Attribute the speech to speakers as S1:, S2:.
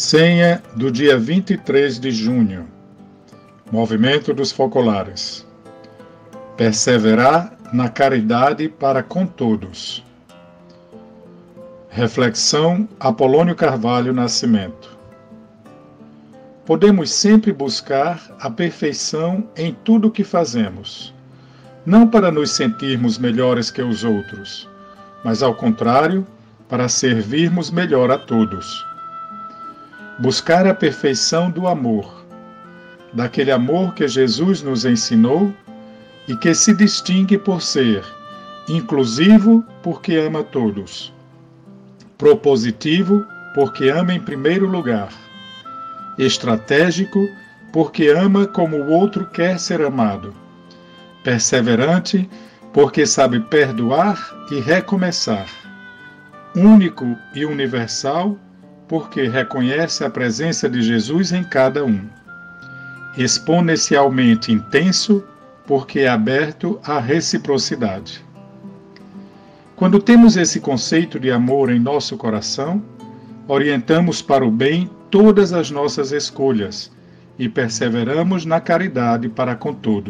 S1: Senha do dia 23 de junho. Movimento dos Focolares. Perseverar na caridade para com todos. Reflexão Apolônio Carvalho Nascimento. Podemos sempre buscar a perfeição em tudo o que fazemos, não para nos sentirmos melhores que os outros, mas ao contrário, para servirmos melhor a todos buscar a perfeição do amor, daquele amor que Jesus nos ensinou e que se distingue por ser inclusivo, porque ama todos, propositivo, porque ama em primeiro lugar, estratégico, porque ama como o outro quer ser amado, perseverante, porque sabe perdoar e recomeçar, único e universal, porque reconhece a presença de Jesus em cada um. Exponencialmente intenso, porque é aberto à reciprocidade. Quando temos esse conceito de amor em nosso coração, orientamos para o bem todas as nossas escolhas e perseveramos na caridade para com todos.